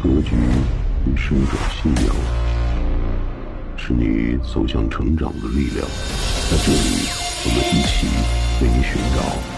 格局是一种信仰，是你走向成长的力量。在这里，我们一起为你寻找。